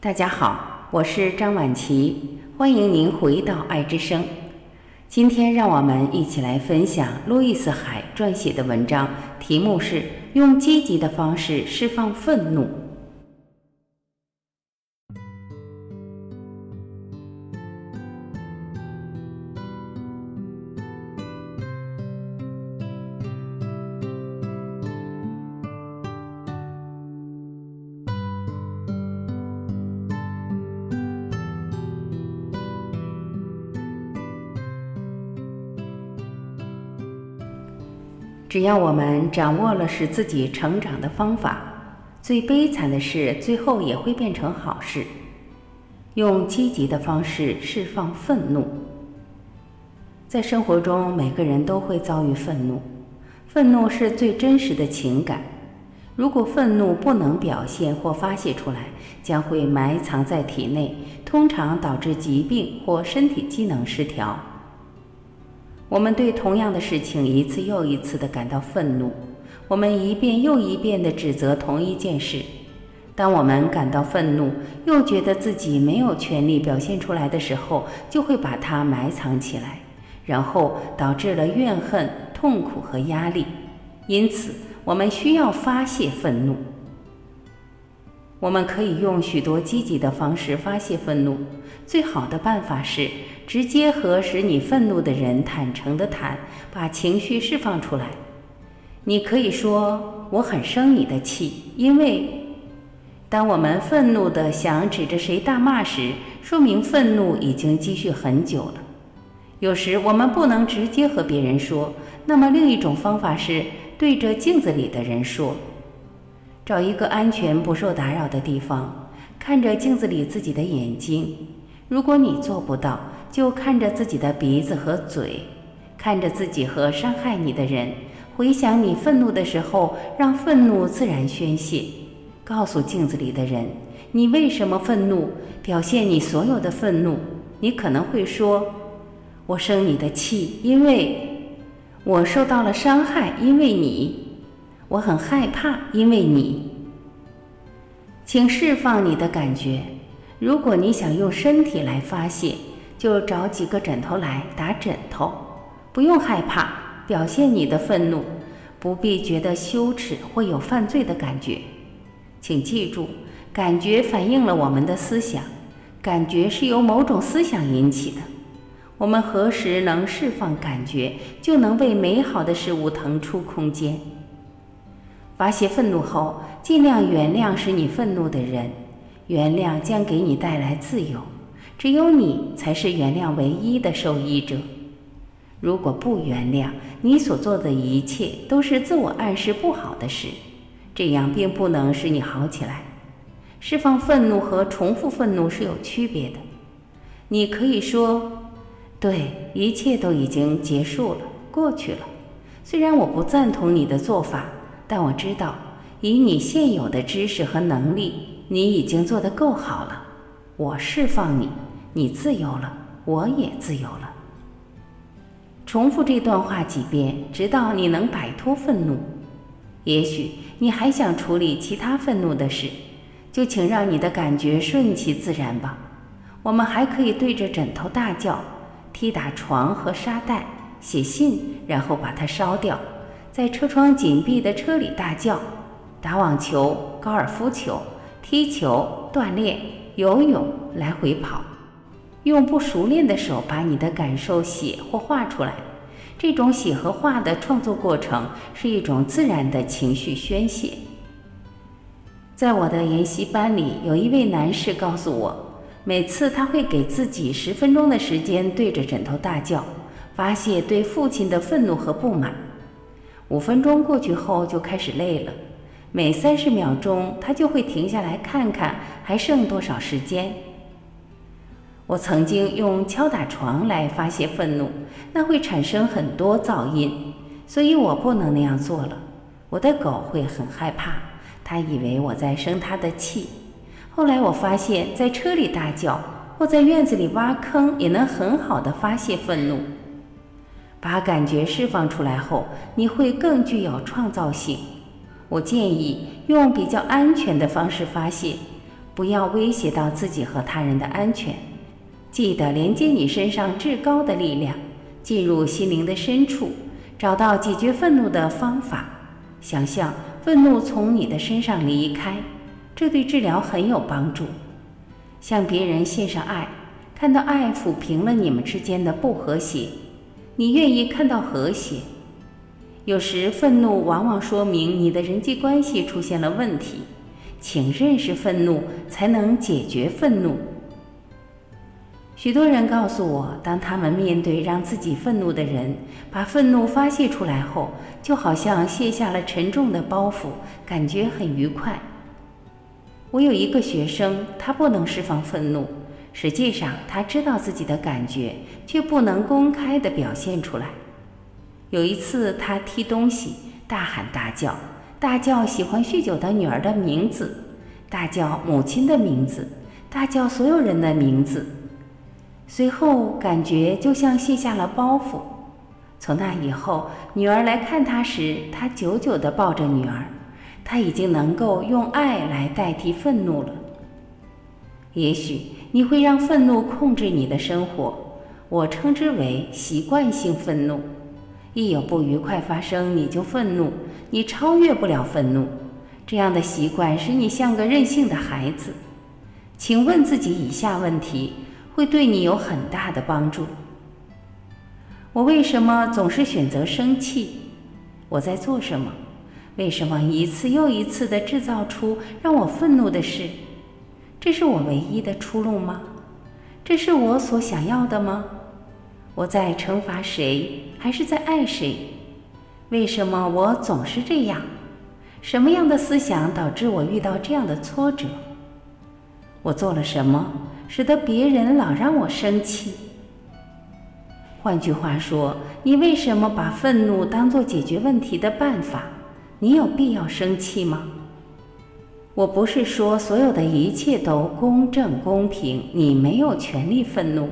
大家好，我是张晚琪，欢迎您回到爱之声。今天让我们一起来分享路易斯·海撰写的文章，题目是“用积极的方式释放愤怒”。只要我们掌握了使自己成长的方法，最悲惨的事最后也会变成好事。用积极的方式释放愤怒。在生活中，每个人都会遭遇愤怒，愤怒是最真实的情感。如果愤怒不能表现或发泄出来，将会埋藏在体内，通常导致疾病或身体机能失调。我们对同样的事情一次又一次地感到愤怒，我们一遍又一遍地指责同一件事。当我们感到愤怒，又觉得自己没有权利表现出来的时候，就会把它埋藏起来，然后导致了怨恨、痛苦和压力。因此，我们需要发泄愤怒。我们可以用许多积极的方式发泄愤怒。最好的办法是直接和使你愤怒的人坦诚地谈，把情绪释放出来。你可以说：“我很生你的气，因为……”当我们愤怒地想指着谁大骂时，说明愤怒已经积蓄很久了。有时我们不能直接和别人说，那么另一种方法是对着镜子里的人说。找一个安全、不受打扰的地方，看着镜子里自己的眼睛。如果你做不到，就看着自己的鼻子和嘴，看着自己和伤害你的人。回想你愤怒的时候，让愤怒自然宣泄。告诉镜子里的人，你为什么愤怒，表现你所有的愤怒。你可能会说：“我生你的气，因为我受到了伤害，因为你。”我很害怕，因为你，请释放你的感觉。如果你想用身体来发泄，就找几个枕头来打枕头。不用害怕，表现你的愤怒，不必觉得羞耻或有犯罪的感觉。请记住，感觉反映了我们的思想，感觉是由某种思想引起的。我们何时能释放感觉，就能为美好的事物腾出空间。发泄愤怒后，尽量原谅使你愤怒的人，原谅将给你带来自由。只有你才是原谅唯一的受益者。如果不原谅，你所做的一切都是自我暗示不好的事，这样并不能使你好起来。释放愤怒和重复愤怒是有区别的。你可以说：“对，一切都已经结束了，过去了。虽然我不赞同你的做法。”但我知道，以你现有的知识和能力，你已经做得够好了。我释放你，你自由了，我也自由了。重复这段话几遍，直到你能摆脱愤怒。也许你还想处理其他愤怒的事，就请让你的感觉顺其自然吧。我们还可以对着枕头大叫，踢打床和沙袋，写信，然后把它烧掉。在车窗紧闭的车里大叫，打网球、高尔夫球、踢球、锻炼、游泳、来回跑，用不熟练的手把你的感受写或画出来。这种写和画的创作过程是一种自然的情绪宣泄。在我的研习班里，有一位男士告诉我，每次他会给自己十分钟的时间对着枕头大叫，发泄对父亲的愤怒和不满。五分钟过去后就开始累了，每三十秒钟他就会停下来看看还剩多少时间。我曾经用敲打床来发泄愤怒，那会产生很多噪音，所以我不能那样做了。我的狗会很害怕，它以为我在生它的气。后来我发现，在车里大叫或在院子里挖坑也能很好的发泄愤怒。把感觉释放出来后，你会更具有创造性。我建议用比较安全的方式发泄，不要威胁到自己和他人的安全。记得连接你身上至高的力量，进入心灵的深处，找到解决愤怒的方法。想象愤怒从你的身上离开，这对治疗很有帮助。向别人献上爱，看到爱抚平了你们之间的不和谐，你愿意看到和谐。有时愤怒往往说明你的人际关系出现了问题，请认识愤怒，才能解决愤怒。许多人告诉我，当他们面对让自己愤怒的人，把愤怒发泄出来后，就好像卸下了沉重的包袱，感觉很愉快。我有一个学生，他不能释放愤怒，实际上他知道自己的感觉，却不能公开的表现出来。有一次，他踢东西，大喊大叫，大叫喜欢酗酒的女儿的名字，大叫母亲的名字，大叫所有人的名字。随后，感觉就像卸下了包袱。从那以后，女儿来看他时，他久久地抱着女儿。他已经能够用爱来代替愤怒了。也许你会让愤怒控制你的生活，我称之为习惯性愤怒。一有不愉快发生，你就愤怒，你超越不了愤怒。这样的习惯使你像个任性的孩子。请问自己以下问题。会对你有很大的帮助。我为什么总是选择生气？我在做什么？为什么一次又一次地制造出让我愤怒的事？这是我唯一的出路吗？这是我所想要的吗？我在惩罚谁，还是在爱谁？为什么我总是这样？什么样的思想导致我遇到这样的挫折？我做了什么？使得别人老让我生气。换句话说，你为什么把愤怒当做解决问题的办法？你有必要生气吗？我不是说所有的一切都公正公平，你没有权利愤怒，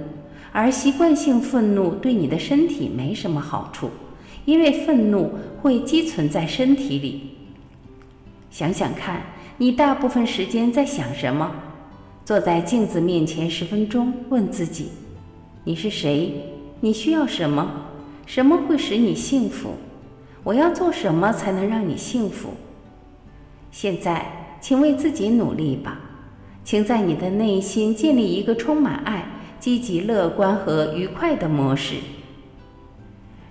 而习惯性愤怒对你的身体没什么好处，因为愤怒会积存在身体里。想想看，你大部分时间在想什么？坐在镜子面前十分钟，问自己：你是谁？你需要什么？什么会使你幸福？我要做什么才能让你幸福？现在，请为自己努力吧，请在你的内心建立一个充满爱、积极、乐观和愉快的模式。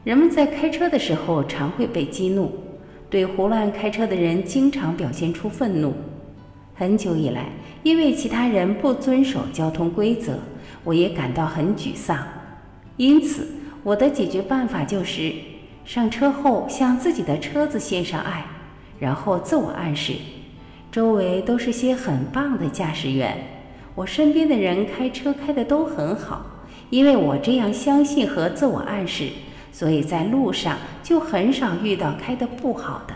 人们在开车的时候常会被激怒，对胡乱开车的人经常表现出愤怒。很久以来，因为其他人不遵守交通规则，我也感到很沮丧。因此，我的解决办法就是上车后向自己的车子献上爱，然后自我暗示：周围都是些很棒的驾驶员，我身边的人开车开的都很好。因为我这样相信和自我暗示，所以在路上就很少遇到开的不好的。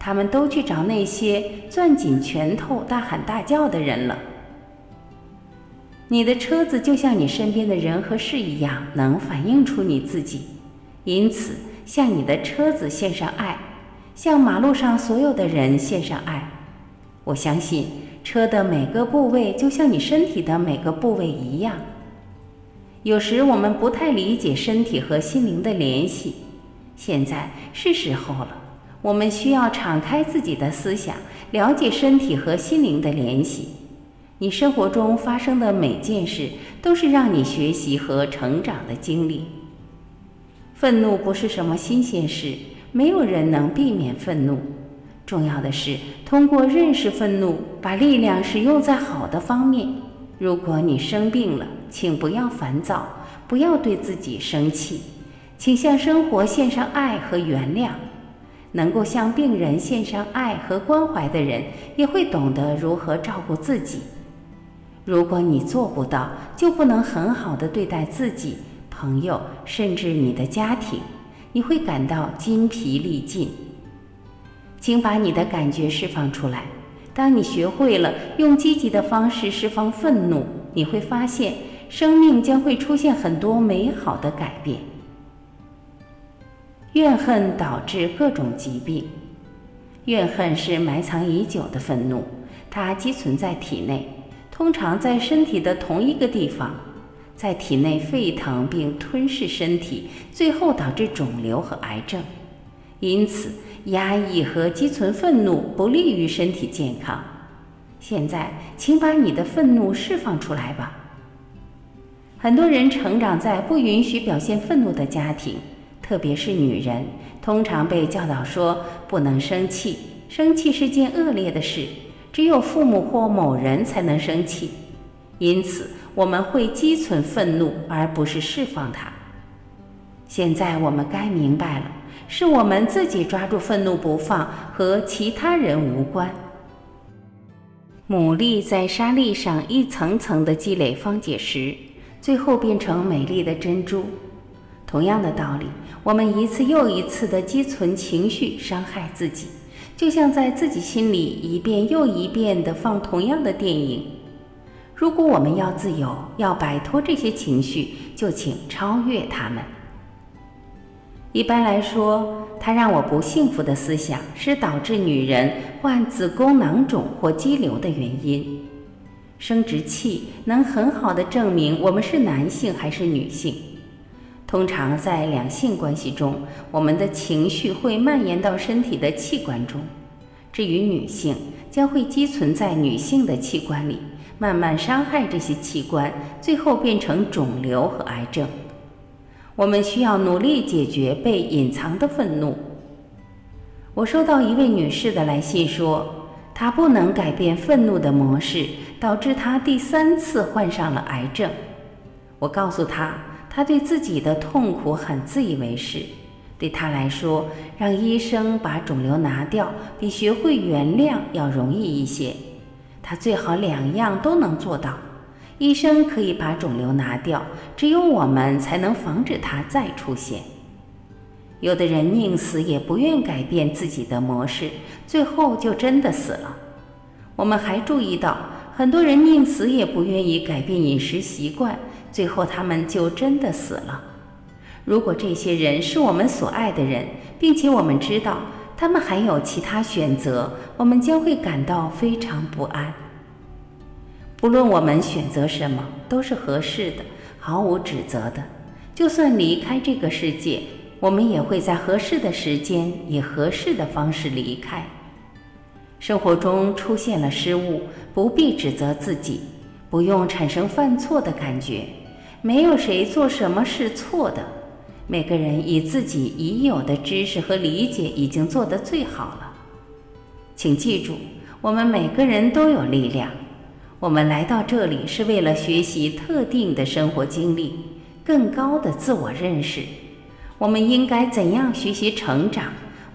他们都去找那些攥紧拳头、大喊大叫的人了。你的车子就像你身边的人和事一样，能反映出你自己。因此，向你的车子献上爱，向马路上所有的人献上爱。我相信，车的每个部位就像你身体的每个部位一样。有时我们不太理解身体和心灵的联系，现在是时候了。我们需要敞开自己的思想，了解身体和心灵的联系。你生活中发生的每件事，都是让你学习和成长的经历。愤怒不是什么新鲜事，没有人能避免愤怒。重要的是通过认识愤怒，把力量使用在好的方面。如果你生病了，请不要烦躁，不要对自己生气，请向生活献上爱和原谅。能够向病人献上爱和关怀的人，也会懂得如何照顾自己。如果你做不到，就不能很好的对待自己、朋友，甚至你的家庭，你会感到筋疲力尽。请把你的感觉释放出来。当你学会了用积极的方式释放愤怒，你会发现生命将会出现很多美好的改变。怨恨导致各种疾病。怨恨是埋藏已久的愤怒，它积存在体内，通常在身体的同一个地方，在体内沸腾并吞噬身体，最后导致肿瘤和癌症。因此，压抑和积存愤怒不利于身体健康。现在，请把你的愤怒释放出来吧。很多人成长在不允许表现愤怒的家庭，特别是女人，通常被教导说不能生气，生气是件恶劣的事，只有父母或某人才能生气。因此，我们会积存愤怒，而不是释放它。现在我们该明白了，是我们自己抓住愤怒不放，和其他人无关。牡蛎在沙粒上一层层的积累方解石，最后变成美丽的珍珠。同样的道理，我们一次又一次的积存情绪，伤害自己，就像在自己心里一遍又一遍的放同样的电影。如果我们要自由，要摆脱这些情绪，就请超越它们。一般来说，它让我不幸福的思想是导致女人患子宫囊肿或肌瘤的原因。生殖器能很好的证明我们是男性还是女性。通常在两性关系中，我们的情绪会蔓延到身体的器官中。至于女性，将会积存在女性的器官里，慢慢伤害这些器官，最后变成肿瘤和癌症。我们需要努力解决被隐藏的愤怒。我收到一位女士的来信说，她不能改变愤怒的模式，导致她第三次患上了癌症。我告诉她，她对自己的痛苦很自以为是。对她来说，让医生把肿瘤拿掉，比学会原谅要容易一些。她最好两样都能做到。医生可以把肿瘤拿掉，只有我们才能防止它再出现。有的人宁死也不愿改变自己的模式，最后就真的死了。我们还注意到，很多人宁死也不愿意改变饮食习惯，最后他们就真的死了。如果这些人是我们所爱的人，并且我们知道他们还有其他选择，我们将会感到非常不安。不论我们选择什么，都是合适的，毫无指责的。就算离开这个世界，我们也会在合适的时间以合适的方式离开。生活中出现了失误，不必指责自己，不用产生犯错的感觉。没有谁做什么是错的，每个人以自己已有的知识和理解已经做得最好了。请记住，我们每个人都有力量。我们来到这里是为了学习特定的生活经历，更高的自我认识。我们应该怎样学习成长？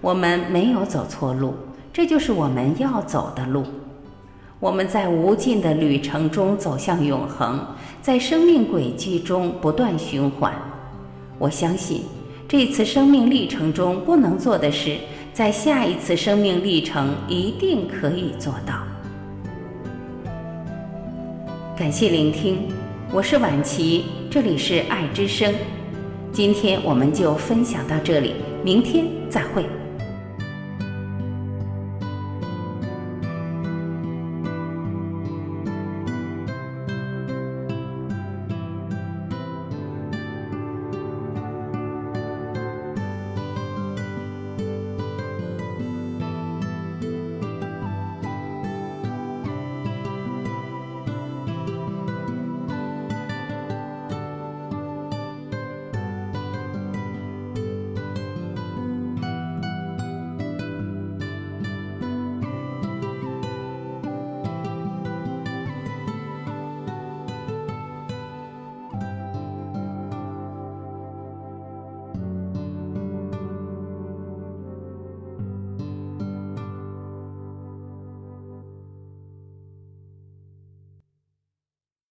我们没有走错路，这就是我们要走的路。我们在无尽的旅程中走向永恒，在生命轨迹中不断循环。我相信，这次生命历程中不能做的事，在下一次生命历程一定可以做到。感谢聆听，我是婉琪，这里是爱之声。今天我们就分享到这里，明天再会。